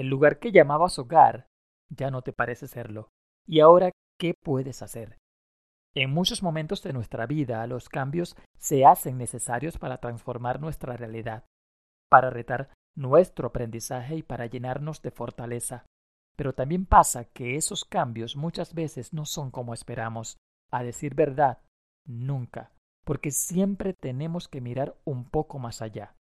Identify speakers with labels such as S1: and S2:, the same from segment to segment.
S1: El lugar que llamabas hogar ya no te parece serlo. ¿Y ahora qué puedes hacer? En muchos momentos de nuestra vida los cambios se hacen necesarios para transformar nuestra realidad, para retar nuestro aprendizaje y para llenarnos de fortaleza. Pero también pasa que esos cambios muchas veces no son como esperamos. A decir verdad, nunca, porque siempre tenemos que mirar un poco más allá.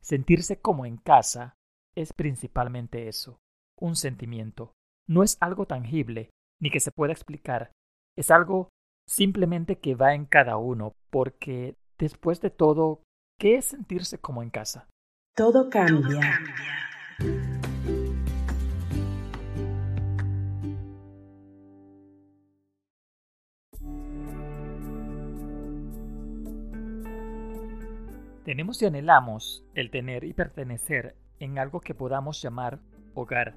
S1: Sentirse como en casa es principalmente eso, un sentimiento. No es algo tangible, ni que se pueda explicar. Es algo simplemente que va en cada uno, porque después de todo, ¿qué es sentirse como en casa?
S2: Todo cambia.
S1: Tenemos y anhelamos el tener y pertenecer en algo que podamos llamar hogar.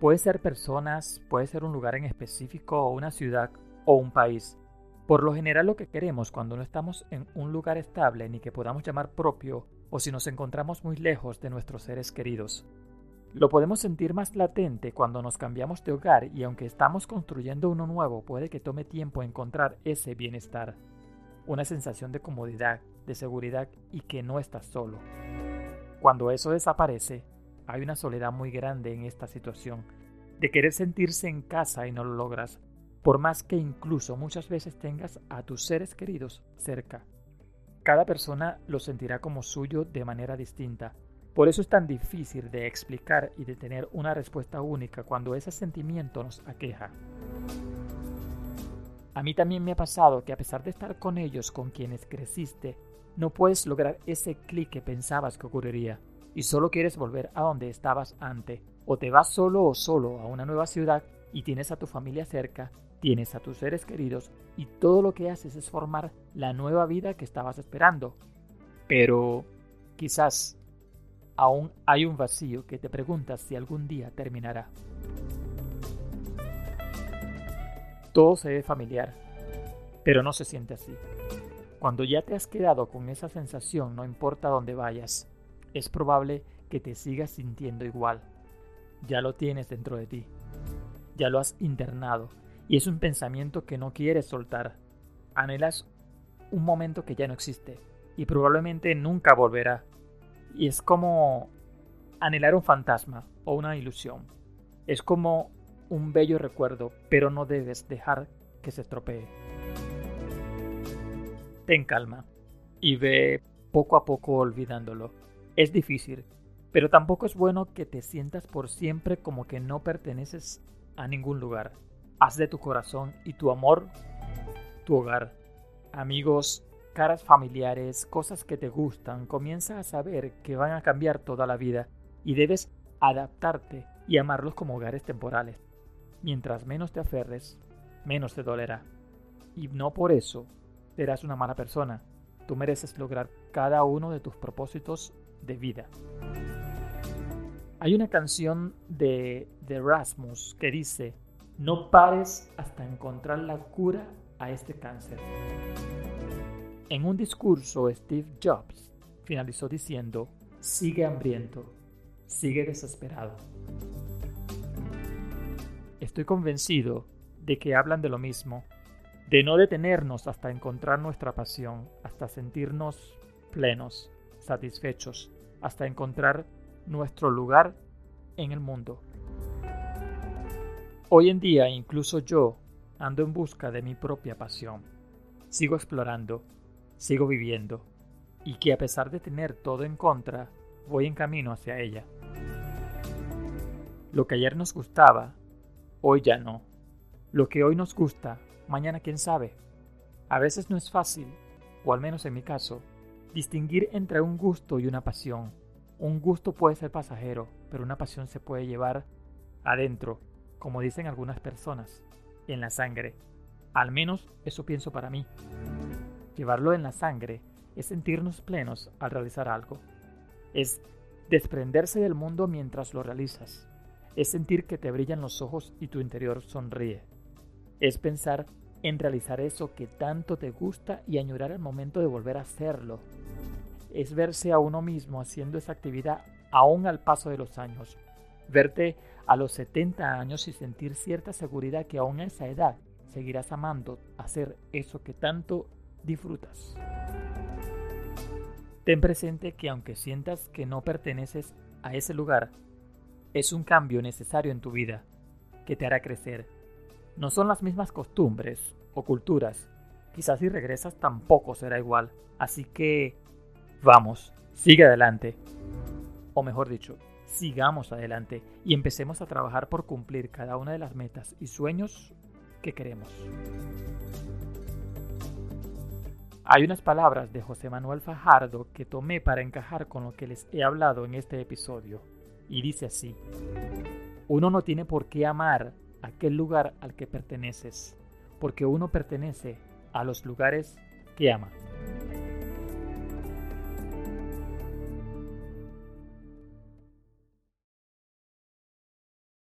S1: Puede ser personas, puede ser un lugar en específico una ciudad o un país. Por lo general lo que queremos cuando no estamos en un lugar estable ni que podamos llamar propio o si nos encontramos muy lejos de nuestros seres queridos. Lo podemos sentir más latente cuando nos cambiamos de hogar y aunque estamos construyendo uno nuevo puede que tome tiempo encontrar ese bienestar, una sensación de comodidad, de seguridad y que no estás solo. Cuando eso desaparece, hay una soledad muy grande en esta situación, de querer sentirse en casa y no lo logras, por más que incluso muchas veces tengas a tus seres queridos cerca. Cada persona lo sentirá como suyo de manera distinta. Por eso es tan difícil de explicar y de tener una respuesta única cuando ese sentimiento nos aqueja. A mí también me ha pasado que a pesar de estar con ellos con quienes creciste, no puedes lograr ese clic que pensabas que ocurriría y solo quieres volver a donde estabas antes. O te vas solo o solo a una nueva ciudad y tienes a tu familia cerca Tienes a tus seres queridos y todo lo que haces es formar la nueva vida que estabas esperando. Pero quizás aún hay un vacío que te preguntas si algún día terminará. Todo se ve familiar, pero no se siente así. Cuando ya te has quedado con esa sensación, no importa dónde vayas, es probable que te sigas sintiendo igual. Ya lo tienes dentro de ti. Ya lo has internado y es un pensamiento que no quieres soltar. Anhelas un momento que ya no existe y probablemente nunca volverá. Y es como anhelar un fantasma o una ilusión. Es como un bello recuerdo, pero no debes dejar que se estropee. Ten calma y ve poco a poco olvidándolo. Es difícil, pero tampoco es bueno que te sientas por siempre como que no perteneces a ningún lugar. Haz de tu corazón y tu amor tu hogar. Amigos, caras familiares, cosas que te gustan, comienza a saber que van a cambiar toda la vida y debes adaptarte y amarlos como hogares temporales. Mientras menos te aferres, menos te dolerá. Y no por eso serás una mala persona. Tú mereces lograr cada uno de tus propósitos de vida. Hay una canción de, de Rasmus que dice, no pares hasta encontrar la cura a este cáncer. En un discurso, Steve Jobs finalizó diciendo, sigue hambriento, sigue desesperado. Estoy convencido de que hablan de lo mismo, de no detenernos hasta encontrar nuestra pasión, hasta sentirnos plenos, satisfechos, hasta encontrar nuestro lugar en el mundo. Hoy en día incluso yo ando en busca de mi propia pasión. Sigo explorando, sigo viviendo, y que a pesar de tener todo en contra, voy en camino hacia ella. Lo que ayer nos gustaba, hoy ya no. Lo que hoy nos gusta, mañana quién sabe. A veces no es fácil, o al menos en mi caso, distinguir entre un gusto y una pasión. Un gusto puede ser pasajero, pero una pasión se puede llevar adentro como dicen algunas personas, en la sangre. Al menos eso pienso para mí. Llevarlo en la sangre es sentirnos plenos al realizar algo. Es desprenderse del mundo mientras lo realizas. Es sentir que te brillan los ojos y tu interior sonríe. Es pensar en realizar eso que tanto te gusta y añorar el momento de volver a hacerlo. Es verse a uno mismo haciendo esa actividad aún al paso de los años, Verte a los 70 años y sentir cierta seguridad que aún a esa edad seguirás amando hacer eso que tanto disfrutas. Ten presente que aunque sientas que no perteneces a ese lugar, es un cambio necesario en tu vida que te hará crecer. No son las mismas costumbres o culturas. Quizás si regresas tampoco será igual. Así que vamos, sigue adelante. O mejor dicho, sigamos adelante y empecemos a trabajar por cumplir cada una de las metas y sueños que queremos. Hay unas palabras de José Manuel Fajardo que tomé para encajar con lo que les he hablado en este episodio. Y dice así, uno no tiene por qué amar aquel lugar al que perteneces, porque uno pertenece a los lugares que ama.